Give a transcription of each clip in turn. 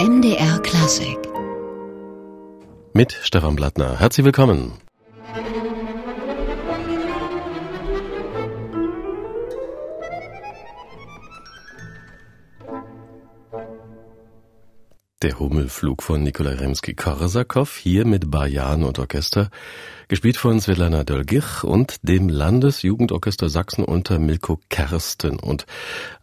MDR Klassik. Mit Stefan Blattner. Herzlich willkommen. Der Hummelflug von Nikolai Rimsky-Korsakow, hier mit Bajan und Orchester, gespielt von Svetlana Dolgich und dem Landesjugendorchester Sachsen unter Milko Kersten. Und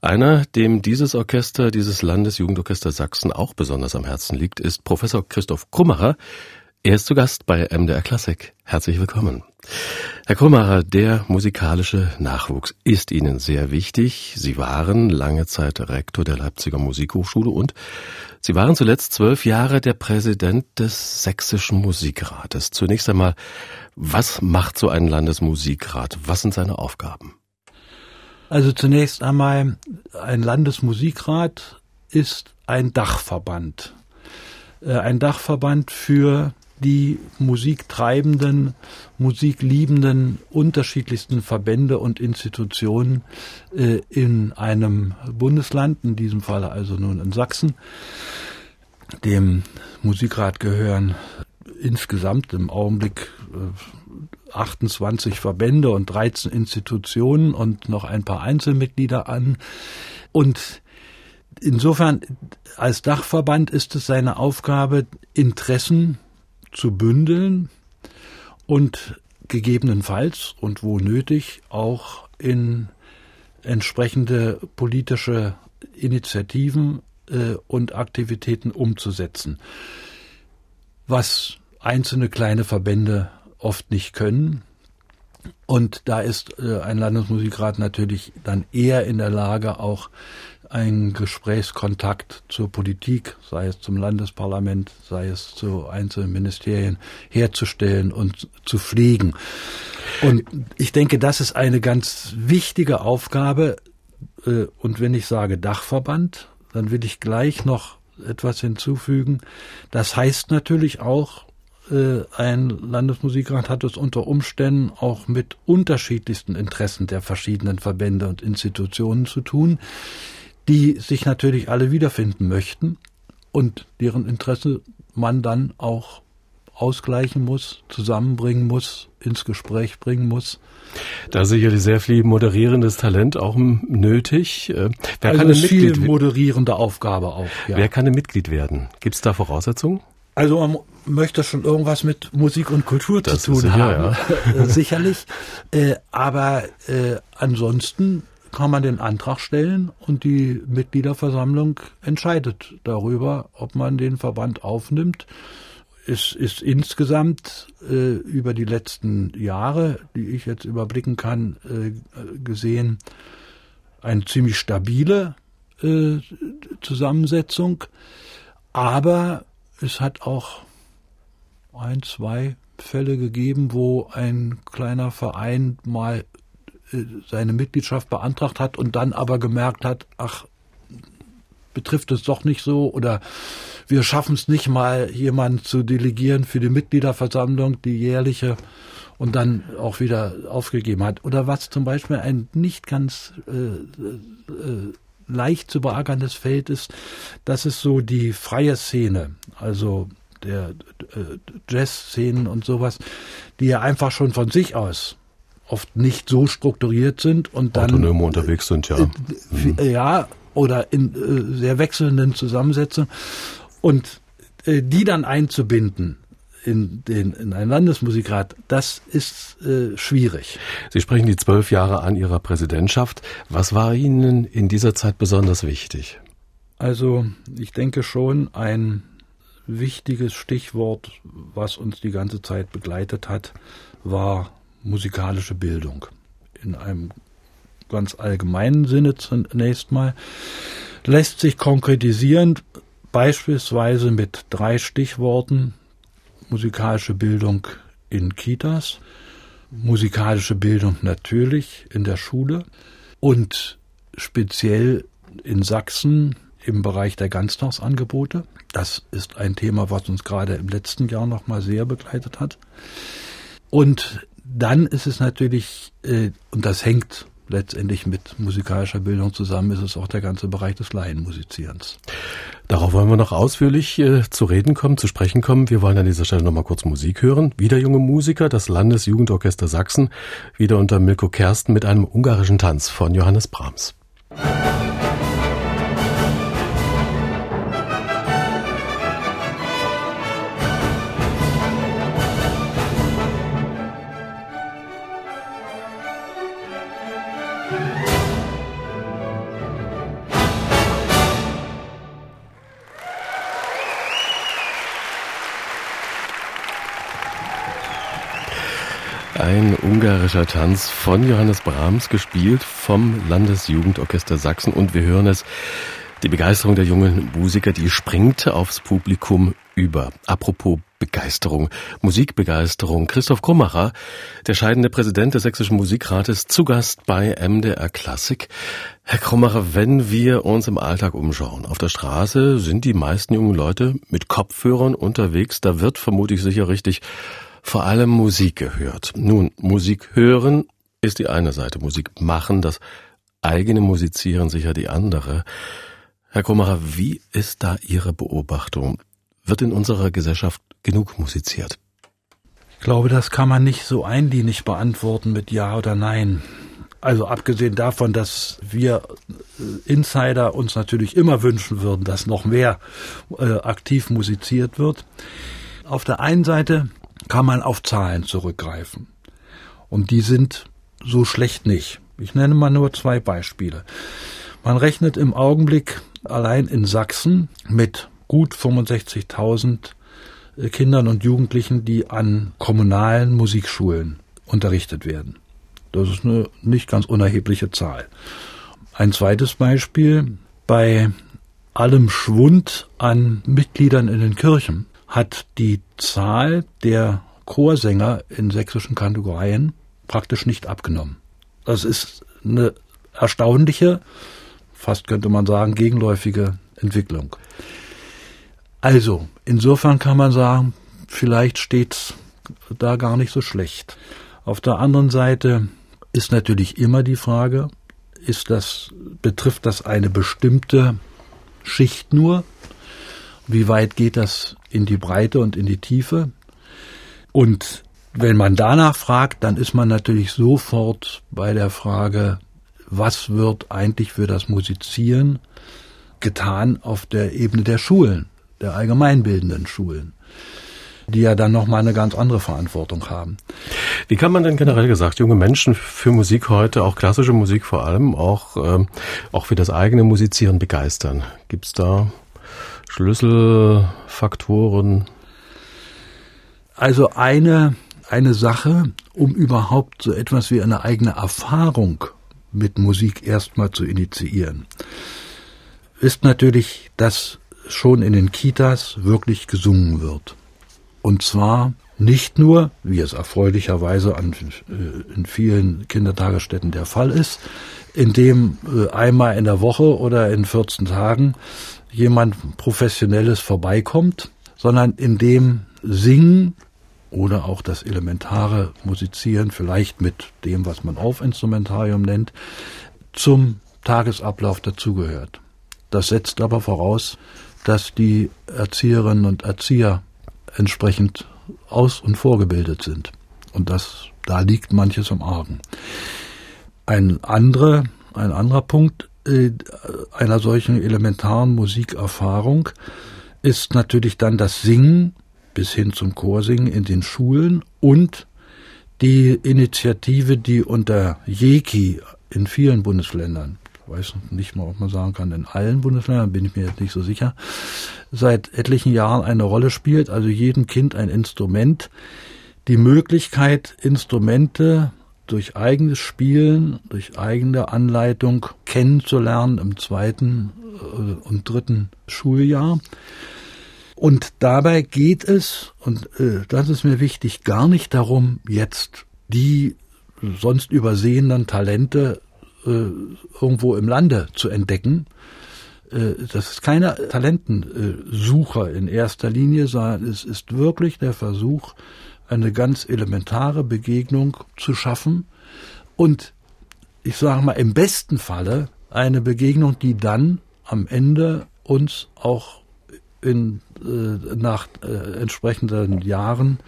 einer, dem dieses Orchester, dieses Landesjugendorchester Sachsen auch besonders am Herzen liegt, ist Professor Christoph Krummacher, er ist zu Gast bei MDR Klassik. Herzlich willkommen. Herr Krummacher, der musikalische Nachwuchs ist Ihnen sehr wichtig. Sie waren lange Zeit Rektor der Leipziger Musikhochschule und Sie waren zuletzt zwölf Jahre der Präsident des Sächsischen Musikrates. Zunächst einmal, was macht so ein Landesmusikrat? Was sind seine Aufgaben? Also zunächst einmal, ein Landesmusikrat ist ein Dachverband. Äh, ein Dachverband für die musiktreibenden, musikliebenden unterschiedlichsten Verbände und Institutionen äh, in einem Bundesland, in diesem Fall also nun in Sachsen. Dem Musikrat gehören insgesamt im Augenblick äh, 28 Verbände und 13 Institutionen und noch ein paar Einzelmitglieder an. Und insofern als Dachverband ist es seine Aufgabe, Interessen zu bündeln und gegebenenfalls und wo nötig auch in entsprechende politische Initiativen äh, und Aktivitäten umzusetzen. Was einzelne kleine Verbände oft nicht können. Und da ist äh, ein Landesmusikrat natürlich dann eher in der Lage, auch einen Gesprächskontakt zur Politik, sei es zum Landesparlament, sei es zu einzelnen Ministerien, herzustellen und zu pflegen. Und ich denke, das ist eine ganz wichtige Aufgabe. Äh, und wenn ich sage Dachverband, dann will ich gleich noch etwas hinzufügen. Das heißt natürlich auch, äh, ein Landesmusikrat hat es unter Umständen auch mit unterschiedlichsten Interessen der verschiedenen Verbände und Institutionen zu tun die sich natürlich alle wiederfinden möchten und deren Interesse man dann auch ausgleichen muss, zusammenbringen muss, ins Gespräch bringen muss. Da sicherlich sehr viel moderierendes Talent auch nötig. Äh, wer also kann ein Mitglied viel moderierende Aufgabe auch. Ja. Wer kann ein Mitglied werden? Gibt es da Voraussetzungen? Also man möchte schon irgendwas mit Musik und Kultur das zu tun haben, ja. sicherlich. Äh, aber äh, ansonsten kann man den Antrag stellen und die Mitgliederversammlung entscheidet darüber, ob man den Verband aufnimmt. Es ist insgesamt äh, über die letzten Jahre, die ich jetzt überblicken kann, äh, gesehen, eine ziemlich stabile äh, Zusammensetzung. Aber es hat auch ein, zwei Fälle gegeben, wo ein kleiner Verein mal seine Mitgliedschaft beantragt hat und dann aber gemerkt hat, ach, betrifft es doch nicht so oder wir schaffen es nicht mal, jemanden zu delegieren für die Mitgliederversammlung, die jährliche, und dann auch wieder aufgegeben hat. Oder was zum Beispiel ein nicht ganz äh, äh, leicht zu beackerndes Feld ist, das ist so die freie Szene, also der äh, Jazz-Szenen und sowas, die ja einfach schon von sich aus oft nicht so strukturiert sind und dann autonom unterwegs sind, ja. Mhm. Ja, oder in äh, sehr wechselnden Zusammensetzungen und äh, die dann einzubinden in, den, in ein Landesmusikrat, das ist äh, schwierig. Sie sprechen die zwölf Jahre an Ihrer Präsidentschaft. Was war Ihnen in dieser Zeit besonders wichtig? Also ich denke schon ein wichtiges Stichwort, was uns die ganze Zeit begleitet hat, war musikalische Bildung. In einem ganz allgemeinen Sinne zunächst mal, lässt sich konkretisieren, beispielsweise mit drei Stichworten musikalische Bildung in Kitas, musikalische Bildung natürlich in der Schule und speziell in Sachsen im Bereich der Ganztagsangebote. Das ist ein Thema, was uns gerade im letzten Jahr noch mal sehr begleitet hat. Und dann ist es natürlich, äh, und das hängt letztendlich mit musikalischer Bildung zusammen ist es auch der ganze Bereich des Laienmusizierens. Darauf wollen wir noch ausführlich äh, zu reden kommen, zu sprechen kommen. Wir wollen an dieser Stelle noch mal kurz Musik hören. Wieder junge Musiker, das Landesjugendorchester Sachsen, wieder unter Milko Kersten mit einem ungarischen Tanz von Johannes Brahms. Ein ungarischer Tanz von Johannes Brahms, gespielt vom Landesjugendorchester Sachsen. Und wir hören es, die Begeisterung der jungen Musiker, die springt aufs Publikum über. Apropos Begeisterung, Musikbegeisterung. Christoph Krummacher, der scheidende Präsident des Sächsischen Musikrates, zu Gast bei MDR Klassik. Herr Krummacher, wenn wir uns im Alltag umschauen, auf der Straße sind die meisten jungen Leute mit Kopfhörern unterwegs. Da wird vermutlich sicher richtig vor allem Musik gehört. Nun, Musik hören ist die eine Seite, Musik machen, das eigene Musizieren sicher die andere. Herr Krummacher, wie ist da Ihre Beobachtung? Wird in unserer Gesellschaft genug musiziert? Ich glaube, das kann man nicht so einlinig beantworten mit Ja oder Nein. Also abgesehen davon, dass wir äh, Insider uns natürlich immer wünschen würden, dass noch mehr äh, aktiv musiziert wird. Auf der einen Seite kann man auf Zahlen zurückgreifen. Und die sind so schlecht nicht. Ich nenne mal nur zwei Beispiele. Man rechnet im Augenblick allein in Sachsen mit gut 65.000 äh, Kindern und Jugendlichen, die an kommunalen Musikschulen unterrichtet werden. Das ist eine nicht ganz unerhebliche Zahl. Ein zweites Beispiel, bei allem Schwund an Mitgliedern in den Kirchen hat die Zahl der Chorsänger in sächsischen Kategorien praktisch nicht abgenommen. Das ist eine erstaunliche, fast könnte man sagen, gegenläufige Entwicklung. Also, insofern kann man sagen, vielleicht steht's da gar nicht so schlecht. Auf der anderen Seite ist natürlich immer die Frage, ist das, betrifft das eine bestimmte Schicht nur? Wie weit geht das in die Breite und in die Tiefe? Und wenn man danach fragt, dann ist man natürlich sofort bei der Frage, was wird eigentlich für das Musizieren getan auf der Ebene der Schulen, der allgemeinbildenden Schulen, die ja dann nochmal eine ganz andere Verantwortung haben. Wie kann man denn generell gesagt junge Menschen für Musik heute, auch klassische Musik vor allem, auch, ähm, auch für das eigene Musizieren begeistern? Gibt es da Schlüsselfaktoren? Also eine, eine Sache, um überhaupt so etwas wie eine eigene Erfahrung mit Musik erstmal zu initiieren, ist natürlich, dass schon in den Kitas wirklich gesungen wird. Und zwar nicht nur, wie es erfreulicherweise an, äh, in vielen Kindertagesstätten der Fall ist, indem äh, einmal in der Woche oder in 14 Tagen jemand Professionelles vorbeikommt, sondern in dem Singen oder auch das elementare Musizieren, vielleicht mit dem, was man Aufinstrumentarium nennt, zum Tagesablauf dazugehört. Das setzt aber voraus, dass die Erzieherinnen und Erzieher entsprechend aus- und vorgebildet sind. Und das, da liegt manches im Argen. Ein anderer, ein anderer Punkt einer solchen elementaren Musikerfahrung ist natürlich dann das Singen bis hin zum Chorsingen in den Schulen und die Initiative, die unter JEKI in vielen Bundesländern, ich weiß nicht mal, ob man sagen kann, in allen Bundesländern, bin ich mir jetzt nicht so sicher, seit etlichen Jahren eine Rolle spielt, also jedem Kind ein Instrument, die Möglichkeit, Instrumente durch eigenes Spielen, durch eigene Anleitung kennenzulernen im zweiten äh, und dritten Schuljahr. Und dabei geht es, und äh, das ist mir wichtig, gar nicht darum, jetzt die sonst übersehenen Talente äh, irgendwo im Lande zu entdecken. Das ist keine Talentensucher in erster Linie, sondern es ist wirklich der Versuch, eine ganz elementare Begegnung zu schaffen. Und ich sage mal, im besten Falle eine Begegnung, die dann am Ende uns auch in, äh, nach äh, entsprechenden Jahren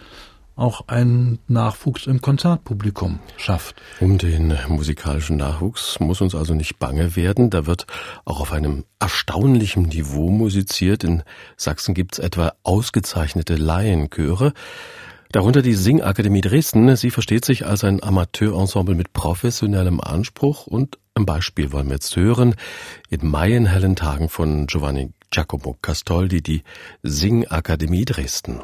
auch einen Nachwuchs im Konzertpublikum schafft. Um den musikalischen Nachwuchs muss uns also nicht bange werden. Da wird auch auf einem erstaunlichen Niveau musiziert. In Sachsen gibt es etwa ausgezeichnete Laienchöre. Darunter die Singakademie Dresden. Sie versteht sich als ein Amateurensemble mit professionellem Anspruch und ein Beispiel wollen wir jetzt hören. In Maienhellen Tagen von Giovanni Giacomo Castoldi, die Singakademie Dresden.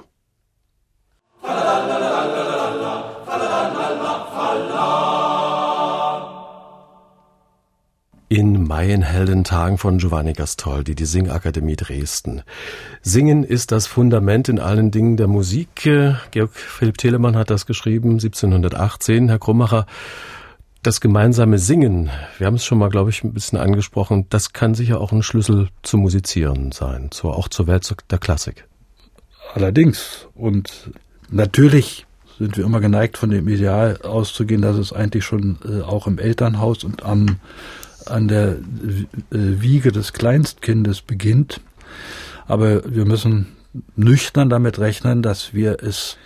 In Maienheldentagen von Giovanni Gastoldi, die Singakademie Dresden. Singen ist das Fundament in allen Dingen der Musik. Georg Philipp Telemann hat das geschrieben, 1718. Herr Krummacher, das gemeinsame Singen, wir haben es schon mal, glaube ich, ein bisschen angesprochen, das kann sicher auch ein Schlüssel zum Musizieren sein, zur, auch zur Welt der Klassik. Allerdings. Und natürlich sind wir immer geneigt, von dem Ideal auszugehen, dass es eigentlich schon äh, auch im Elternhaus und am, an der äh, Wiege des Kleinstkindes beginnt. Aber wir müssen nüchtern damit rechnen, dass wir es,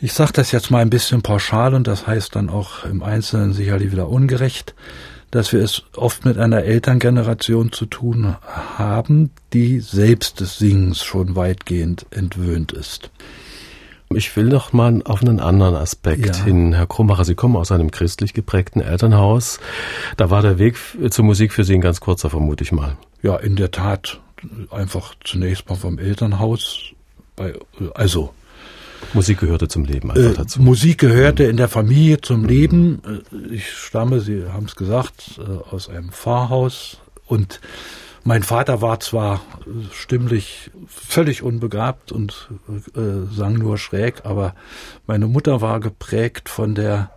ich sage das jetzt mal ein bisschen pauschal und das heißt dann auch im Einzelnen sicherlich wieder ungerecht, dass wir es oft mit einer Elterngeneration zu tun haben, die selbst des Singens schon weitgehend entwöhnt ist. Ich will noch mal auf einen anderen Aspekt ja. hin. Herr Krummacher, Sie kommen aus einem christlich geprägten Elternhaus. Da war der Weg zur Musik für Sie ein ganz kurzer, vermute ich mal. Ja, in der Tat. Einfach zunächst mal vom Elternhaus. Bei, also Musik gehörte zum Leben einfach äh, dazu. Musik gehörte in der Familie zum Leben. Äh, ich stamme, Sie haben es gesagt, äh, aus einem Pfarrhaus und mein Vater war zwar stimmlich völlig unbegabt und äh, sang nur schräg, aber meine Mutter war geprägt von der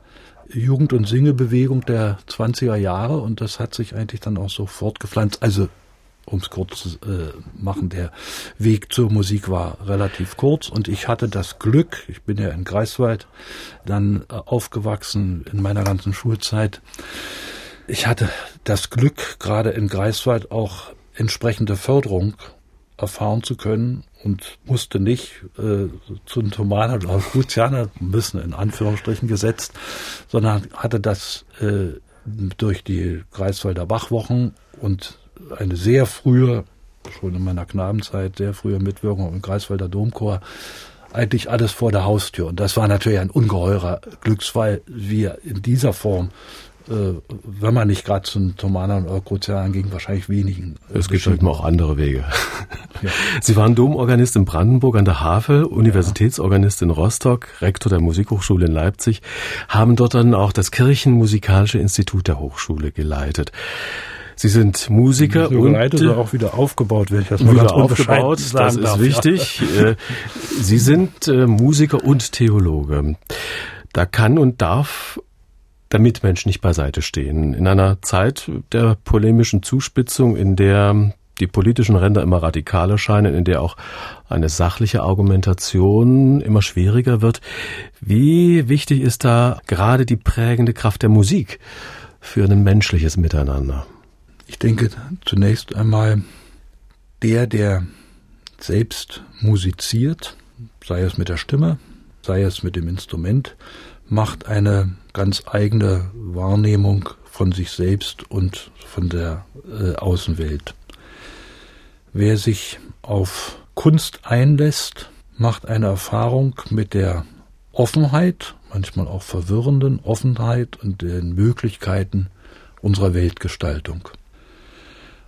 Jugend- und Singebewegung der 20er Jahre und das hat sich eigentlich dann auch so fortgepflanzt. Also um es kurz zu äh, machen, der Weg zur Musik war relativ kurz und ich hatte das Glück, ich bin ja in Greifswald dann äh, aufgewachsen in meiner ganzen Schulzeit, ich hatte das Glück, gerade in Greifswald auch entsprechende Förderung erfahren zu können und musste nicht äh, zu den Thomaner oder Lucianer müssen in Anführungsstrichen gesetzt, sondern hatte das äh, durch die Greifswalder Bachwochen und eine sehr frühe, schon in meiner Knabenzeit, sehr frühe Mitwirkung im Greifswalder Domchor eigentlich alles vor der Haustür. Und das war natürlich ein ungeheurer Glücksfall, wir in dieser Form wenn man nicht gerade zu den Thomanern oder Kruzianern ging, wahrscheinlich wenigen. Es gibt halt auch andere Wege. Ja. Sie waren Domorganist in Brandenburg an der Havel, Universitätsorganist in Rostock, Rektor der Musikhochschule in Leipzig, haben dort dann auch das Kirchenmusikalische Institut der Hochschule geleitet. Sie sind Musiker und geleitet oder auch wieder aufgebaut, wenn ich das mal wieder aufgebaut. Das ist darf, wichtig. Ja. Äh, Sie sind äh, Musiker und Theologe. Da kann und darf der Mitmensch nicht beiseite stehen. In einer Zeit der polemischen Zuspitzung, in der die politischen Ränder immer radikaler scheinen, in der auch eine sachliche Argumentation immer schwieriger wird. Wie wichtig ist da gerade die prägende Kraft der Musik für ein menschliches Miteinander? Ich denke zunächst einmal, der, der selbst musiziert, sei es mit der Stimme, sei es mit dem Instrument, macht eine ganz eigene Wahrnehmung von sich selbst und von der äh, Außenwelt. Wer sich auf Kunst einlässt, macht eine Erfahrung mit der Offenheit, manchmal auch verwirrenden Offenheit und den Möglichkeiten unserer Weltgestaltung.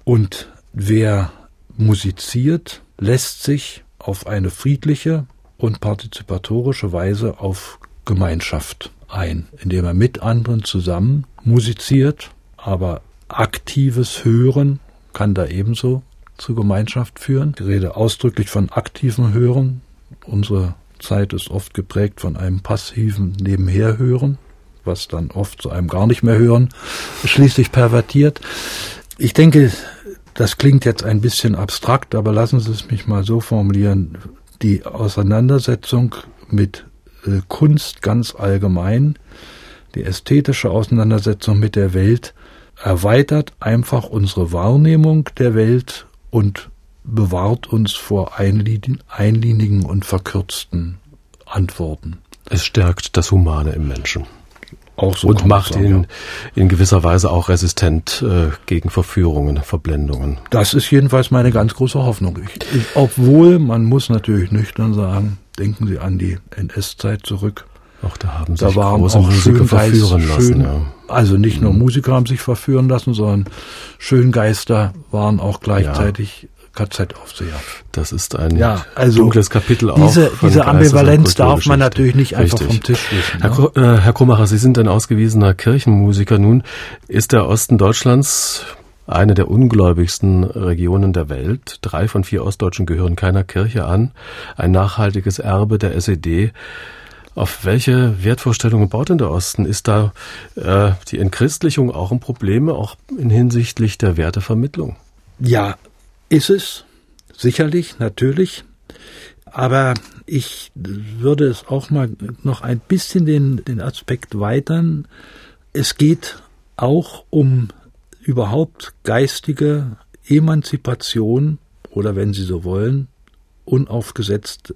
Und wer musiziert, lässt sich auf eine friedliche und partizipatorische Weise auf Gemeinschaft ein, indem er mit anderen zusammen musiziert, aber aktives Hören kann da ebenso zur Gemeinschaft führen. Ich rede ausdrücklich von aktivem Hören. Unsere Zeit ist oft geprägt von einem passiven Nebenherhören, was dann oft zu einem gar nicht mehr hören schließlich pervertiert. Ich denke, das klingt jetzt ein bisschen abstrakt, aber lassen Sie es mich mal so formulieren. Die Auseinandersetzung mit äh, Kunst ganz allgemein, die ästhetische Auseinandersetzung mit der Welt erweitert einfach unsere Wahrnehmung der Welt und bewahrt uns vor einlinigen und verkürzten Antworten. Es stärkt das Humane im Menschen. Auch so und macht sagen, ihn ja. in gewisser Weise auch resistent äh, gegen Verführungen, Verblendungen. Das ist jedenfalls meine ganz große Hoffnung. Ich, ich, obwohl, man muss natürlich nüchtern sagen, denken Sie an die NS-Zeit zurück. Auch da haben sich da waren große auch Musiker verführen lassen. Schön, ja. Also nicht nur mhm. Musiker haben sich verführen lassen, sondern Schöngeister waren auch gleichzeitig KZ-Aufseher. Das ist ein ja, also dunkles Kapitel auch. Diese, diese Ambivalenz darf man natürlich nicht einfach Richtig. vom Tisch wissen. Herr, ne? äh, Herr Krummacher, Sie sind ein ausgewiesener Kirchenmusiker. Nun ist der Osten Deutschlands eine der ungläubigsten Regionen der Welt. Drei von vier Ostdeutschen gehören keiner Kirche an. Ein nachhaltiges Erbe der SED. Auf welche Wertvorstellungen baut denn der Osten? Ist da äh, die Entchristlichung auch ein Problem, auch in hinsichtlich der Wertevermittlung? Ja, ist es. Sicherlich, natürlich. Aber ich würde es auch mal noch ein bisschen den, den Aspekt weitern. Es geht auch um überhaupt geistige Emanzipation oder wenn Sie so wollen, unaufgesetzt,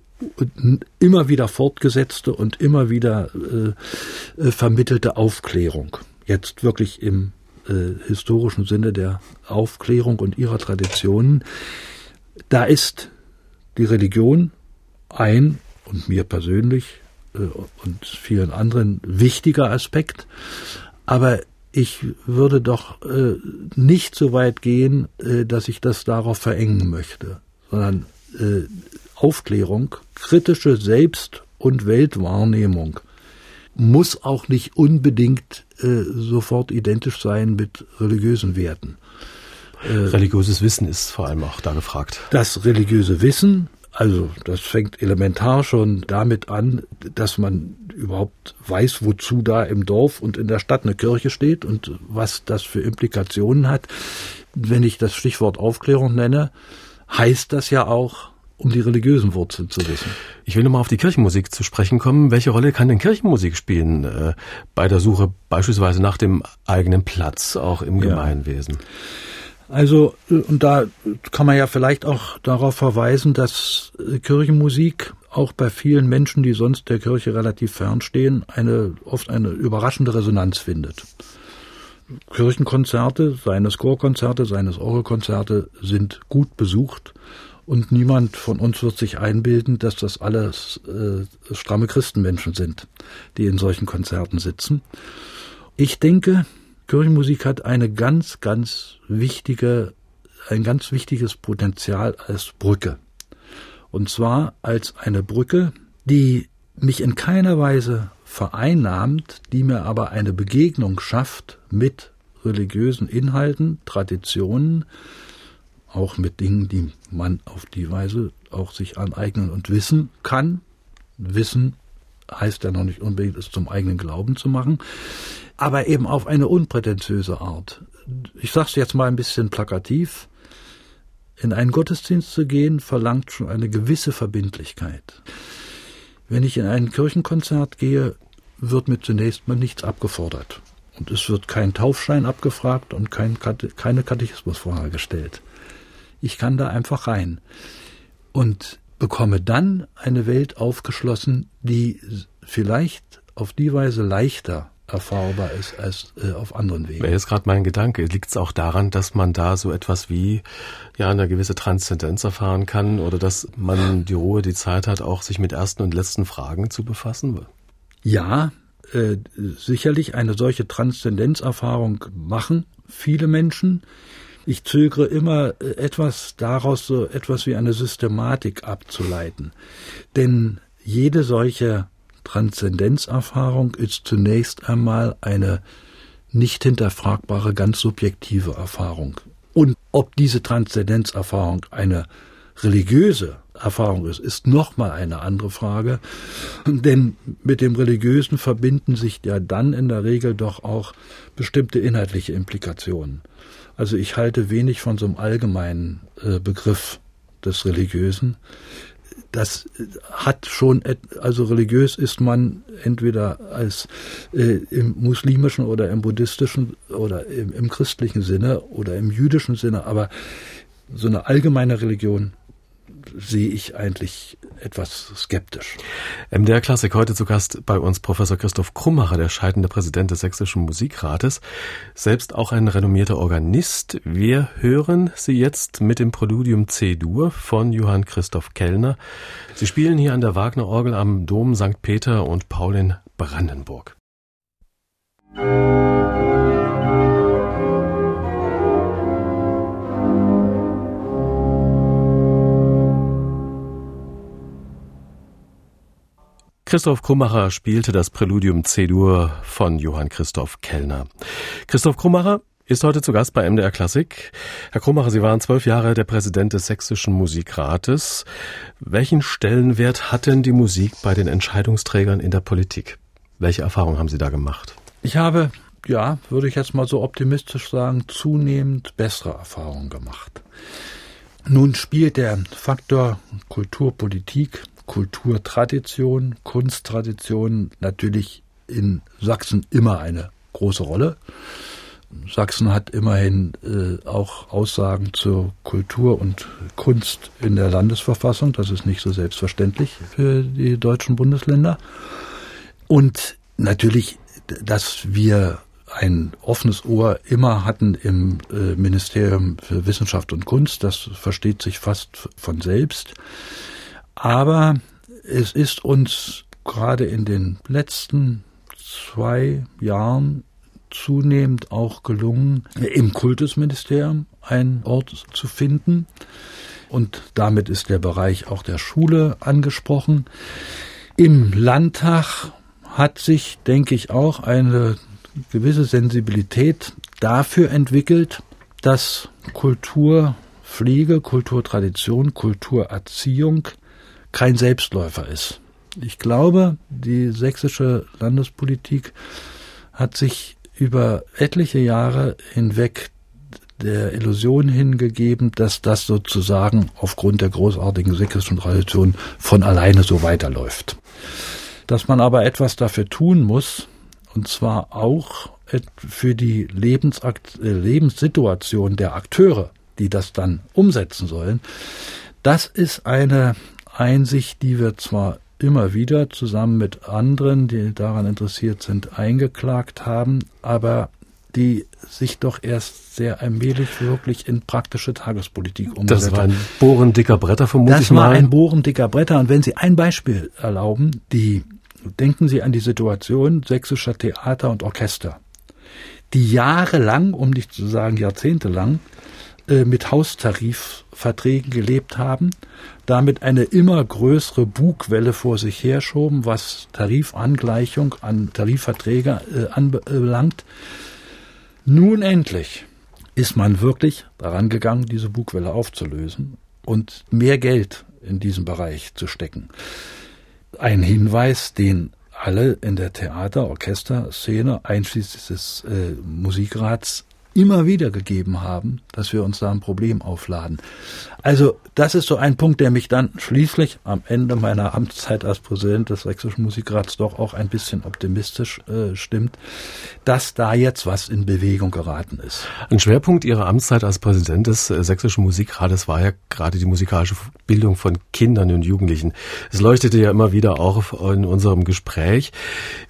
immer wieder fortgesetzte und immer wieder äh, äh, vermittelte Aufklärung. Jetzt wirklich im äh, historischen Sinne der Aufklärung und ihrer Traditionen. Da ist die Religion ein und mir persönlich äh, und vielen anderen wichtiger Aspekt. Aber ich würde doch äh, nicht so weit gehen, äh, dass ich das darauf verengen möchte, sondern äh, Aufklärung, kritische Selbst- und Weltwahrnehmung muss auch nicht unbedingt äh, sofort identisch sein mit religiösen Werten. Äh, Religiöses Wissen ist vor allem auch da gefragt. Das religiöse Wissen, also das fängt elementar schon damit an, dass man überhaupt weiß, wozu da im Dorf und in der Stadt eine Kirche steht und was das für Implikationen hat. Wenn ich das Stichwort Aufklärung nenne, heißt das ja auch, um die religiösen Wurzeln zu wissen. Ich will nochmal auf die Kirchenmusik zu sprechen kommen. Welche Rolle kann denn Kirchenmusik spielen äh, bei der Suche beispielsweise nach dem eigenen Platz, auch im ja. Gemeinwesen? Also, äh, und da kann man ja vielleicht auch darauf verweisen, dass äh, Kirchenmusik auch bei vielen Menschen, die sonst der Kirche relativ fernstehen, eine, oft eine überraschende Resonanz findet. Kirchenkonzerte, seines Chorkonzerte, seines Orgelkonzerte sind gut besucht und niemand von uns wird sich einbilden, dass das alles äh, stramme Christenmenschen sind, die in solchen Konzerten sitzen. Ich denke, Kirchenmusik hat eine ganz, ganz wichtige, ein ganz wichtiges Potenzial als Brücke. Und zwar als eine Brücke, die mich in keiner Weise vereinnahmt, die mir aber eine Begegnung schafft mit religiösen Inhalten, Traditionen, auch mit Dingen, die man auf die Weise auch sich aneignen und wissen kann. Wissen heißt ja noch nicht unbedingt, es zum eigenen Glauben zu machen, aber eben auf eine unprätentiöse Art. Ich sage es jetzt mal ein bisschen plakativ. In einen Gottesdienst zu gehen, verlangt schon eine gewisse Verbindlichkeit. Wenn ich in ein Kirchenkonzert gehe, wird mir zunächst mal nichts abgefordert. Und es wird kein Taufschein abgefragt und kein, keine Katechismusfrage gestellt. Ich kann da einfach rein und bekomme dann eine Welt aufgeschlossen, die vielleicht auf die Weise leichter erfahrbar ist als äh, auf anderen Wegen. Wäre jetzt gerade mein Gedanke. Liegt es auch daran, dass man da so etwas wie ja eine gewisse Transzendenz erfahren kann oder dass man die Ruhe, die Zeit hat, auch sich mit ersten und letzten Fragen zu befassen? Ja, äh, sicherlich eine solche Transzendenzerfahrung machen viele Menschen. Ich zögere immer äh, etwas daraus, so etwas wie eine Systematik abzuleiten. Denn jede solche Transzendenzerfahrung ist zunächst einmal eine nicht hinterfragbare, ganz subjektive Erfahrung. Und ob diese Transzendenzerfahrung eine religiöse Erfahrung ist, ist nochmal eine andere Frage. Denn mit dem Religiösen verbinden sich ja dann in der Regel doch auch bestimmte inhaltliche Implikationen. Also ich halte wenig von so einem allgemeinen äh, Begriff des Religiösen. das hat schon, also religiös ist man entweder als äh, im muslimischen oder im buddhistischen oder im, im christlichen Sinne oder im jüdischen Sinne, aber so eine allgemeine Religion sehe ich eigentlich etwas skeptisch. MDR Klassik heute zu Gast bei uns Professor Christoph Krummacher, der scheidende Präsident des Sächsischen Musikrates, selbst auch ein renommierter Organist. Wir hören Sie jetzt mit dem Präludium C-Dur von Johann Christoph Kellner. Sie spielen hier an der Wagner Orgel am Dom St. Peter und Paul in Brandenburg. Christoph Krummacher spielte das Präludium C-Dur von Johann Christoph Kellner. Christoph Krummacher ist heute zu Gast bei MDR Klassik. Herr Krummacher, Sie waren zwölf Jahre der Präsident des Sächsischen Musikrates. Welchen Stellenwert hat denn die Musik bei den Entscheidungsträgern in der Politik? Welche Erfahrungen haben Sie da gemacht? Ich habe, ja, würde ich jetzt mal so optimistisch sagen, zunehmend bessere Erfahrungen gemacht. Nun spielt der Faktor Kulturpolitik Kulturtradition, Kunsttradition natürlich in Sachsen immer eine große Rolle. Sachsen hat immerhin äh, auch Aussagen zur Kultur und Kunst in der Landesverfassung. Das ist nicht so selbstverständlich für die deutschen Bundesländer. Und natürlich, dass wir ein offenes Ohr immer hatten im äh, Ministerium für Wissenschaft und Kunst, das versteht sich fast von selbst. Aber es ist uns gerade in den letzten zwei Jahren zunehmend auch gelungen, im Kultusministerium einen Ort zu finden. Und damit ist der Bereich auch der Schule angesprochen. Im Landtag hat sich, denke ich, auch eine gewisse Sensibilität dafür entwickelt, dass Kulturpflege, Kulturtradition, Kulturerziehung kein Selbstläufer ist. Ich glaube, die sächsische Landespolitik hat sich über etliche Jahre hinweg der Illusion hingegeben, dass das sozusagen aufgrund der großartigen sächsischen Tradition von alleine so weiterläuft. Dass man aber etwas dafür tun muss, und zwar auch für die Lebensakt äh, Lebenssituation der Akteure, die das dann umsetzen sollen, das ist eine Einsicht, die wir zwar immer wieder zusammen mit anderen, die daran interessiert sind, eingeklagt haben, aber die sich doch erst sehr allmählich wirklich in praktische Tagespolitik umgesetzt Das war ein Bohren dicker Bretter vermutlich Das war ein Bohren dicker Bretter. Und wenn Sie ein Beispiel erlauben, die, denken Sie an die Situation sächsischer Theater und Orchester, die jahrelang, um nicht zu sagen jahrzehntelang, mit Haustarifverträgen gelebt haben, damit eine immer größere Bugwelle vor sich herschoben, was Tarifangleichung an Tarifverträge äh, anbelangt. Nun endlich ist man wirklich daran gegangen, diese Bugwelle aufzulösen und mehr Geld in diesem Bereich zu stecken. Ein Hinweis, den alle in der Theater-, Orchesterszene, einschließlich des äh, Musikrats, immer wieder gegeben haben, dass wir uns da ein Problem aufladen. Also das ist so ein Punkt, der mich dann schließlich am Ende meiner Amtszeit als Präsident des Sächsischen Musikrats doch auch ein bisschen optimistisch äh, stimmt, dass da jetzt was in Bewegung geraten ist. Ein Schwerpunkt Ihrer Amtszeit als Präsident des äh, Sächsischen Musikrates war ja gerade die musikalische Bildung von Kindern und Jugendlichen. Es leuchtete ja immer wieder auch in unserem Gespräch.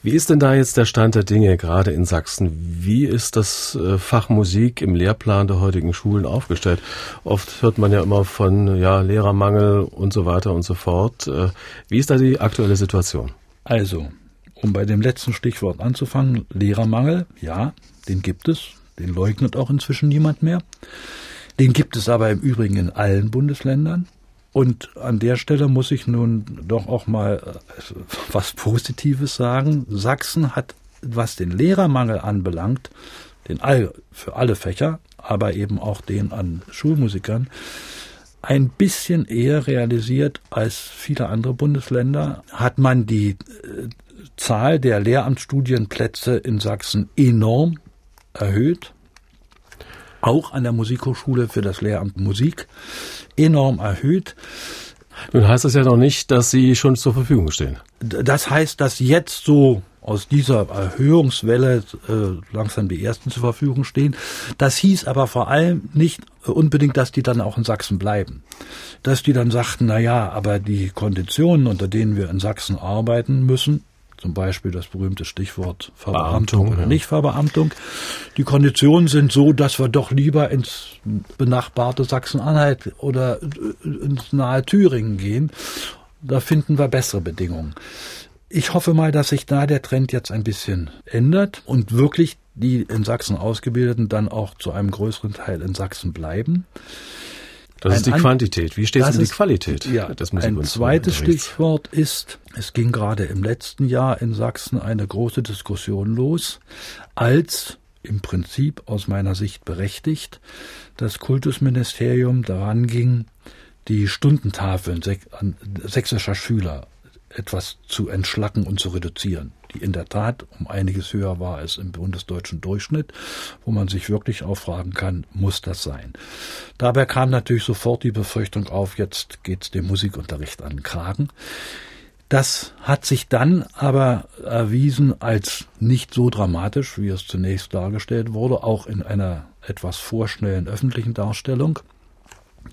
Wie ist denn da jetzt der Stand der Dinge gerade in Sachsen? Wie ist das äh, Fach Musik im Lehrplan der heutigen Schulen aufgestellt? Oft hört man ja immer von ja, Lehrermangel und so weiter und so fort. Äh, wie ist da die aktuelle Situation? Also, um bei dem letzten Stichwort anzufangen, Lehrermangel, ja, den gibt es, den leugnet auch inzwischen niemand mehr. Den gibt es aber im Übrigen in allen Bundesländern. Und an der Stelle muss ich nun doch auch mal äh, was Positives sagen. Sachsen hat, was den Lehrermangel anbelangt, den all, für alle Fächer, aber eben auch den an Schulmusikern, ein bisschen eher realisiert als viele andere Bundesländer, hat man die äh, Zahl der Lehramtsstudienplätze in Sachsen enorm erhöht. Auch an der Musikhochschule für das Lehramt Musik enorm erhöht. Nun heißt das ja noch nicht, dass sie schon zur Verfügung stehen. Das heißt, dass jetzt so aus dieser Erhöhungswelle äh, langsam die ersten zur Verfügung stehen. Das hieß aber vor allem nicht unbedingt, dass die dann auch in Sachsen bleiben. Dass die dann sagten, na ja, aber die Konditionen, unter denen wir in Sachsen arbeiten müssen, zum Beispiel das berühmte Stichwort Verbeamtung oder ja. Nichtverbeamtung. Die Konditionen sind so, dass wir doch lieber ins benachbarte Sachsen-Anhalt oder ins nahe Thüringen gehen. Da finden wir bessere Bedingungen. Ich hoffe mal, dass sich da der Trend jetzt ein bisschen ändert und wirklich die in Sachsen Ausgebildeten dann auch zu einem größeren Teil in Sachsen bleiben. Das ein ist die Quantität. Wie steht es um die Qualität ja, des Ein zweites Stichwort ist, es ging gerade im letzten Jahr in Sachsen eine große Diskussion los, als im Prinzip aus meiner Sicht berechtigt das Kultusministerium daran ging, die Stundentafeln sächsischer Schüler etwas zu entschlacken und zu reduzieren, die in der Tat um einiges höher war als im bundesdeutschen Durchschnitt, wo man sich wirklich auch fragen kann, muss das sein? Dabei kam natürlich sofort die Befürchtung auf, jetzt geht's dem Musikunterricht an den Kragen. Das hat sich dann aber erwiesen als nicht so dramatisch, wie es zunächst dargestellt wurde, auch in einer etwas vorschnellen öffentlichen Darstellung,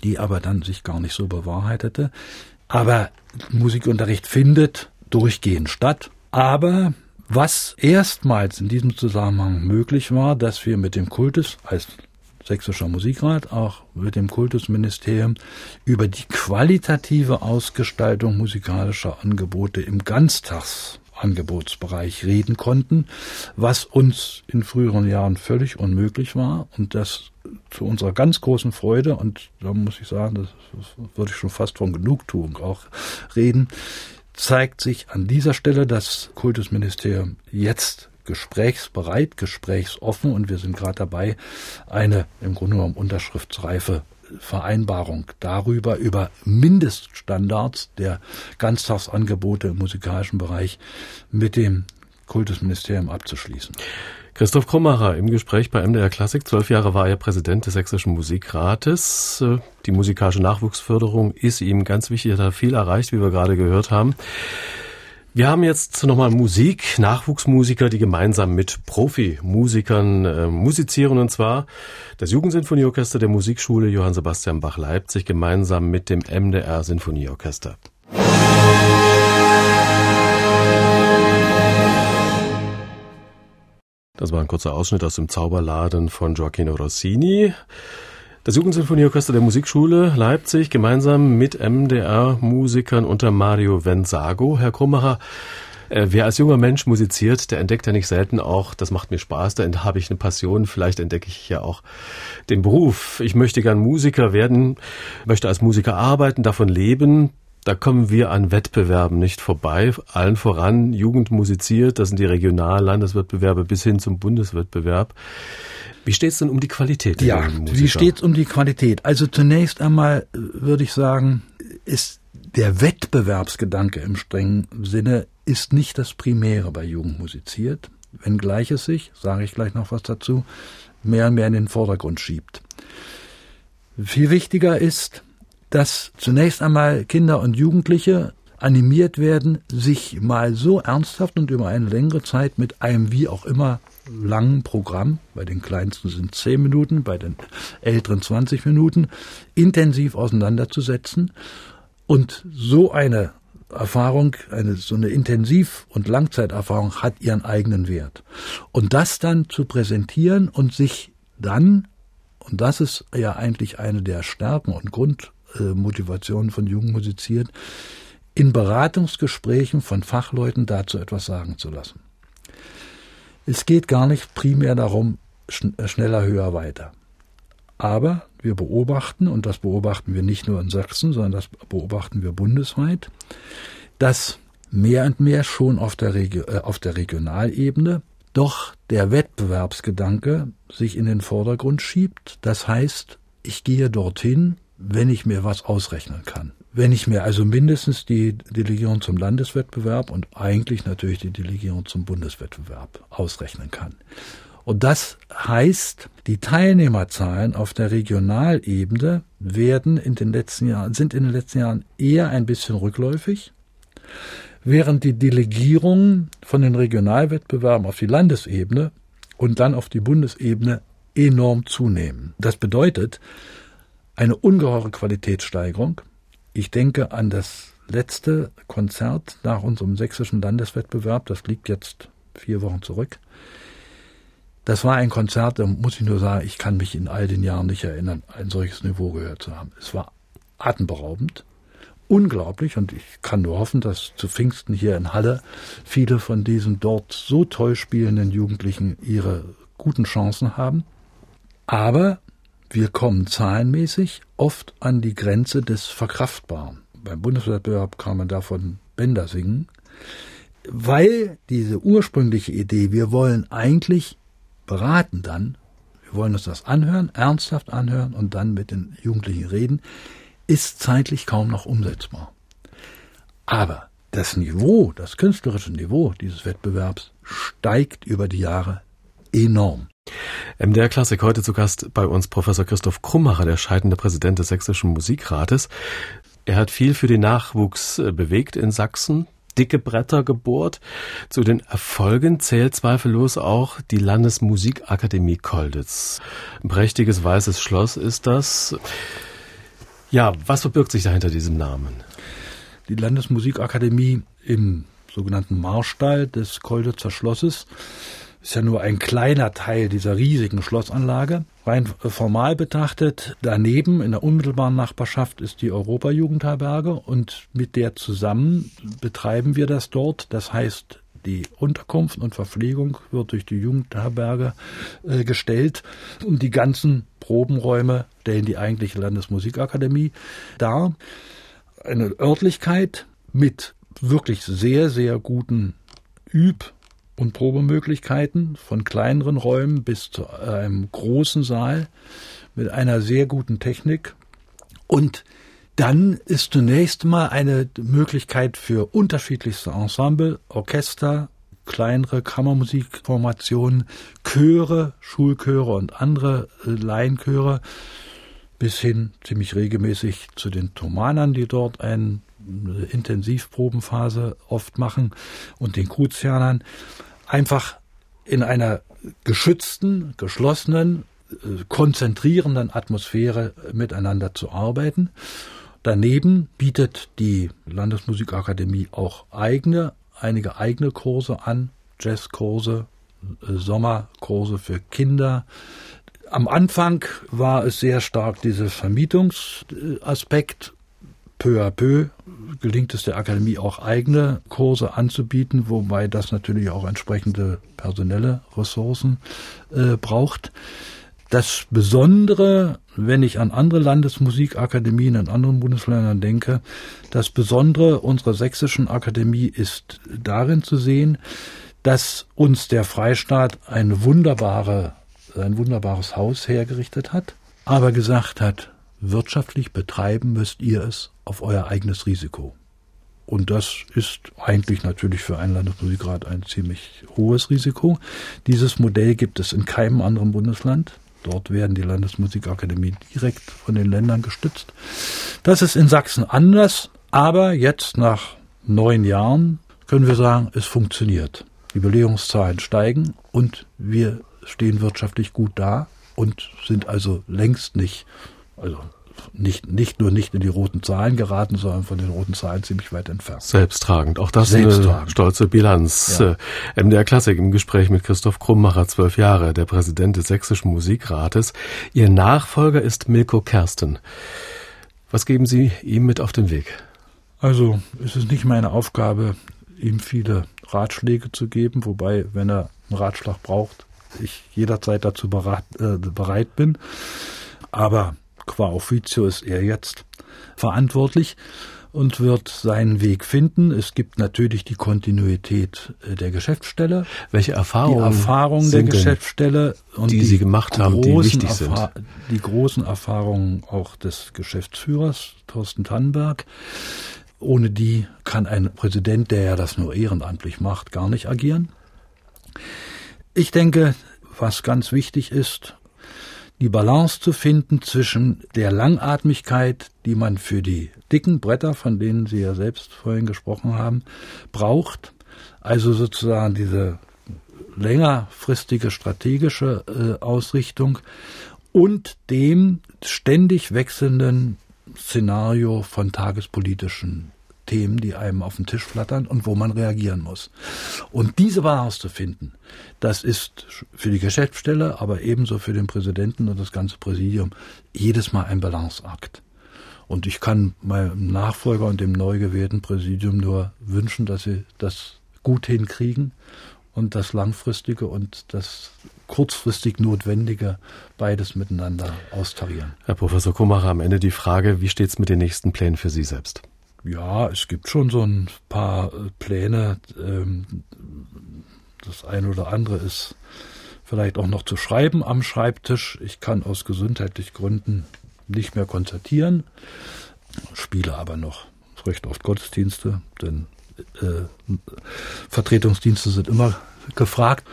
die aber dann sich gar nicht so bewahrheitete. Aber Musikunterricht findet durchgehend statt. Aber was erstmals in diesem Zusammenhang möglich war, dass wir mit dem Kultus als Sächsischer Musikrat, auch mit dem Kultusministerium über die qualitative Ausgestaltung musikalischer Angebote im Ganztagsangebotsbereich reden konnten, was uns in früheren Jahren völlig unmöglich war und das zu unserer ganz großen Freude, und da muss ich sagen, das, das würde ich schon fast von Genugtuung auch reden, zeigt sich an dieser Stelle das Kultusministerium jetzt gesprächsbereit, gesprächsoffen und wir sind gerade dabei, eine im Grunde genommen unterschriftsreife Vereinbarung darüber, über Mindeststandards der Ganztagsangebote im musikalischen Bereich mit dem Kultusministerium abzuschließen. Christoph Krummacher im Gespräch bei MDR Klassik. Zwölf Jahre war er Präsident des Sächsischen Musikrates. Die musikalische Nachwuchsförderung ist ihm ganz wichtig. Er hat viel erreicht, wie wir gerade gehört haben. Wir haben jetzt nochmal Musik, Nachwuchsmusiker, die gemeinsam mit Profimusikern äh, musizieren, und zwar das Jugendsinfonieorchester der Musikschule Johann Sebastian Bach Leipzig gemeinsam mit dem MDR Sinfonieorchester. Das war ein kurzer Ausschnitt aus dem Zauberladen von Gioacchino Rossini. Das Jugendsinfonieorchester der Musikschule Leipzig gemeinsam mit MDR-Musikern unter Mario Venzago. Herr Krummacher, äh, wer als junger Mensch musiziert, der entdeckt ja nicht selten auch, das macht mir Spaß, da habe ich eine Passion, vielleicht entdecke ich ja auch den Beruf. Ich möchte gern Musiker werden, möchte als Musiker arbeiten, davon leben. Da kommen wir an Wettbewerben nicht vorbei. Allen voran Jugend musiziert, das sind die Regional-Landeswettbewerbe bis hin zum Bundeswettbewerb. Wie steht es denn um die Qualität? Ja, wie steht es um die Qualität? Also zunächst einmal äh, würde ich sagen, ist der Wettbewerbsgedanke im strengen Sinne ist nicht das Primäre bei Jugend musiziert, wenngleich es sich, sage ich gleich noch was dazu, mehr und mehr in den Vordergrund schiebt. Viel wichtiger ist, dass zunächst einmal Kinder und Jugendliche animiert werden, sich mal so ernsthaft und über eine längere Zeit mit einem wie auch immer langen Programm, bei den kleinsten sind zehn Minuten, bei den älteren 20 Minuten, intensiv auseinanderzusetzen und so eine Erfahrung, eine, so eine Intensiv- und Langzeiterfahrung hat ihren eigenen Wert. Und das dann zu präsentieren und sich dann, und das ist ja eigentlich eine der Stärken und Grund, Motivation von Jugend musiziert, in Beratungsgesprächen von Fachleuten dazu etwas sagen zu lassen. Es geht gar nicht primär darum, äh, schneller, höher, weiter. Aber wir beobachten, und das beobachten wir nicht nur in Sachsen, sondern das beobachten wir bundesweit, dass mehr und mehr schon auf der, Regio äh, auf der Regionalebene doch der Wettbewerbsgedanke sich in den Vordergrund schiebt. Das heißt, ich gehe dorthin, wenn ich mir was ausrechnen kann. Wenn ich mir also mindestens die Delegierung zum Landeswettbewerb und eigentlich natürlich die Delegierung zum Bundeswettbewerb ausrechnen kann. Und das heißt, die Teilnehmerzahlen auf der Regionalebene werden in den letzten Jahren, sind in den letzten Jahren eher ein bisschen rückläufig, während die Delegierungen von den Regionalwettbewerben auf die Landesebene und dann auf die Bundesebene enorm zunehmen. Das bedeutet eine ungeheure Qualitätssteigerung. Ich denke an das letzte Konzert nach unserem sächsischen Landeswettbewerb, das liegt jetzt vier Wochen zurück. Das war ein Konzert, da muss ich nur sagen, ich kann mich in all den Jahren nicht erinnern, ein solches Niveau gehört zu haben. Es war atemberaubend, unglaublich und ich kann nur hoffen, dass zu Pfingsten hier in Halle viele von diesen dort so toll spielenden Jugendlichen ihre guten Chancen haben. Aber wir kommen zahlenmäßig oft an die Grenze des Verkraftbaren. Beim Bundeswettbewerb kann man davon Bänder singen, weil diese ursprüngliche Idee, wir wollen eigentlich beraten dann, wir wollen uns das anhören, ernsthaft anhören und dann mit den Jugendlichen reden, ist zeitlich kaum noch umsetzbar. Aber das Niveau, das künstlerische Niveau dieses Wettbewerbs steigt über die Jahre enorm. MDR Klassik heute zu Gast bei uns Professor Christoph Krummacher, der scheidende Präsident des Sächsischen Musikrates. Er hat viel für den Nachwuchs äh, bewegt in Sachsen, dicke Bretter gebohrt. Zu den Erfolgen zählt zweifellos auch die Landesmusikakademie Kolditz. Ein prächtiges weißes Schloss ist das. Ja, was verbirgt sich dahinter diesem Namen? Die Landesmusikakademie im sogenannten Marstall des Kolditzer Schlosses ist ja nur ein kleiner Teil dieser riesigen Schlossanlage. Rein formal betrachtet, daneben in der unmittelbaren Nachbarschaft ist die Europajugendherberge und mit der zusammen betreiben wir das dort. Das heißt, die Unterkunft und Verpflegung wird durch die Jugendherberge äh, gestellt und die ganzen Probenräume stellen die eigentliche Landesmusikakademie dar. Eine Örtlichkeit mit wirklich sehr, sehr guten Üb- und Probemöglichkeiten von kleineren Räumen bis zu einem großen Saal mit einer sehr guten Technik. Und dann ist zunächst mal eine Möglichkeit für unterschiedlichste Ensemble, Orchester, kleinere Kammermusikformationen, Chöre, Schulchöre und andere äh, Laienchöre bis hin ziemlich regelmäßig zu den Thomanern, die dort eine Intensivprobenphase oft machen und den Kruzianern einfach in einer geschützten, geschlossenen, äh, konzentrierenden Atmosphäre miteinander zu arbeiten. Daneben bietet die Landesmusikakademie auch eigene, einige eigene Kurse an, Jazzkurse, äh, Sommerkurse für Kinder. Am Anfang war es sehr stark dieser Vermietungsaspekt. Peu à peu gelingt es der Akademie auch eigene Kurse anzubieten, wobei das natürlich auch entsprechende personelle Ressourcen äh, braucht. Das Besondere, wenn ich an andere Landesmusikakademien in anderen Bundesländern denke, das Besondere unserer sächsischen Akademie ist darin zu sehen, dass uns der Freistaat ein wunderbare, ein wunderbares Haus hergerichtet hat, aber gesagt hat, wirtschaftlich betreiben müsst ihr es auf euer eigenes Risiko. Und das ist eigentlich natürlich für einen Landesmusikrat ein ziemlich hohes Risiko. Dieses Modell gibt es in keinem anderen Bundesland. Dort werden die Landesmusikakademien direkt von den Ländern gestützt. Das ist in Sachsen anders, aber jetzt nach neun Jahren können wir sagen, es funktioniert. Die Belegungszahlen steigen und wir stehen wirtschaftlich gut da und sind also längst nicht, also nicht, nicht nur nicht in die roten Zahlen geraten, sondern von den roten Zahlen ziemlich weit entfernt. Selbsttragend. Auch das eine stolze Bilanz. Ja. Äh, MDR Klassik im Gespräch mit Christoph Krummacher, zwölf Jahre, der Präsident des Sächsischen Musikrates. Ihr Nachfolger ist Milko Kersten. Was geben Sie ihm mit auf den Weg? Also, es ist nicht meine Aufgabe, ihm viele Ratschläge zu geben, wobei, wenn er einen Ratschlag braucht, ich jederzeit dazu bereit, äh, bereit bin. Aber qua officio ist er jetzt verantwortlich und wird seinen Weg finden. Es gibt natürlich die Kontinuität äh, der Geschäftsstelle. Welche Erfahrungen? Die Erfahrungen der Geschäftsstelle und die, die Sie gemacht haben, die wichtig sind. Die großen Erfahrungen auch des Geschäftsführers Thorsten Tannenberg. Ohne die kann ein Präsident, der ja das nur ehrenamtlich macht, gar nicht agieren. Ich denke, was ganz wichtig ist, die Balance zu finden zwischen der Langatmigkeit, die man für die dicken Bretter, von denen Sie ja selbst vorhin gesprochen haben, braucht, also sozusagen diese längerfristige strategische äh, Ausrichtung und dem ständig wechselnden Szenario von tagespolitischen Themen, die einem auf den Tisch flattern und wo man reagieren muss. Und diese Balance zu finden, das ist für die Geschäftsstelle, aber ebenso für den Präsidenten und das ganze Präsidium jedes Mal ein Balanceakt. Und ich kann meinem Nachfolger und dem neu gewählten Präsidium nur wünschen, dass sie das gut hinkriegen und das langfristige und das kurzfristig Notwendige beides miteinander austarieren. Herr Professor Kummacher, am Ende die Frage, wie steht es mit den nächsten Plänen für Sie selbst? Ja, es gibt schon so ein paar äh, Pläne. Ähm, das eine oder andere ist vielleicht auch noch zu schreiben am Schreibtisch. Ich kann aus gesundheitlichen Gründen nicht mehr konzertieren, spiele aber noch recht oft Gottesdienste, denn äh, Vertretungsdienste sind immer gefragt.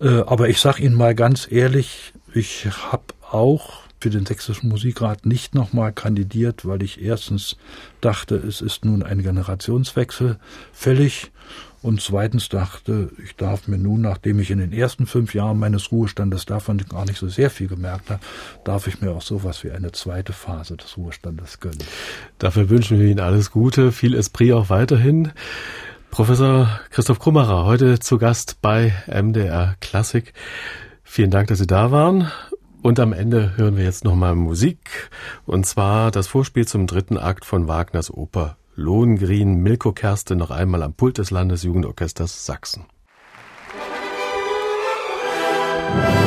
Äh, aber ich sage Ihnen mal ganz ehrlich, ich habe auch für den Sächsischen Musikrat nicht nochmal kandidiert, weil ich erstens dachte, es ist nun ein Generationswechsel fällig und zweitens dachte, ich darf mir nun, nachdem ich in den ersten fünf Jahren meines Ruhestandes davon gar nicht so sehr viel gemerkt habe, darf ich mir auch sowas wie eine zweite Phase des Ruhestandes gönnen. Dafür wünschen wir Ihnen alles Gute, viel Esprit auch weiterhin. Professor Christoph Krummerer, heute zu Gast bei MDR Klassik. Vielen Dank, dass Sie da waren. Und am Ende hören wir jetzt nochmal Musik. Und zwar das Vorspiel zum dritten Akt von Wagners Oper Lohengrin. Milko Kerste noch einmal am Pult des Landesjugendorchesters Sachsen. Musik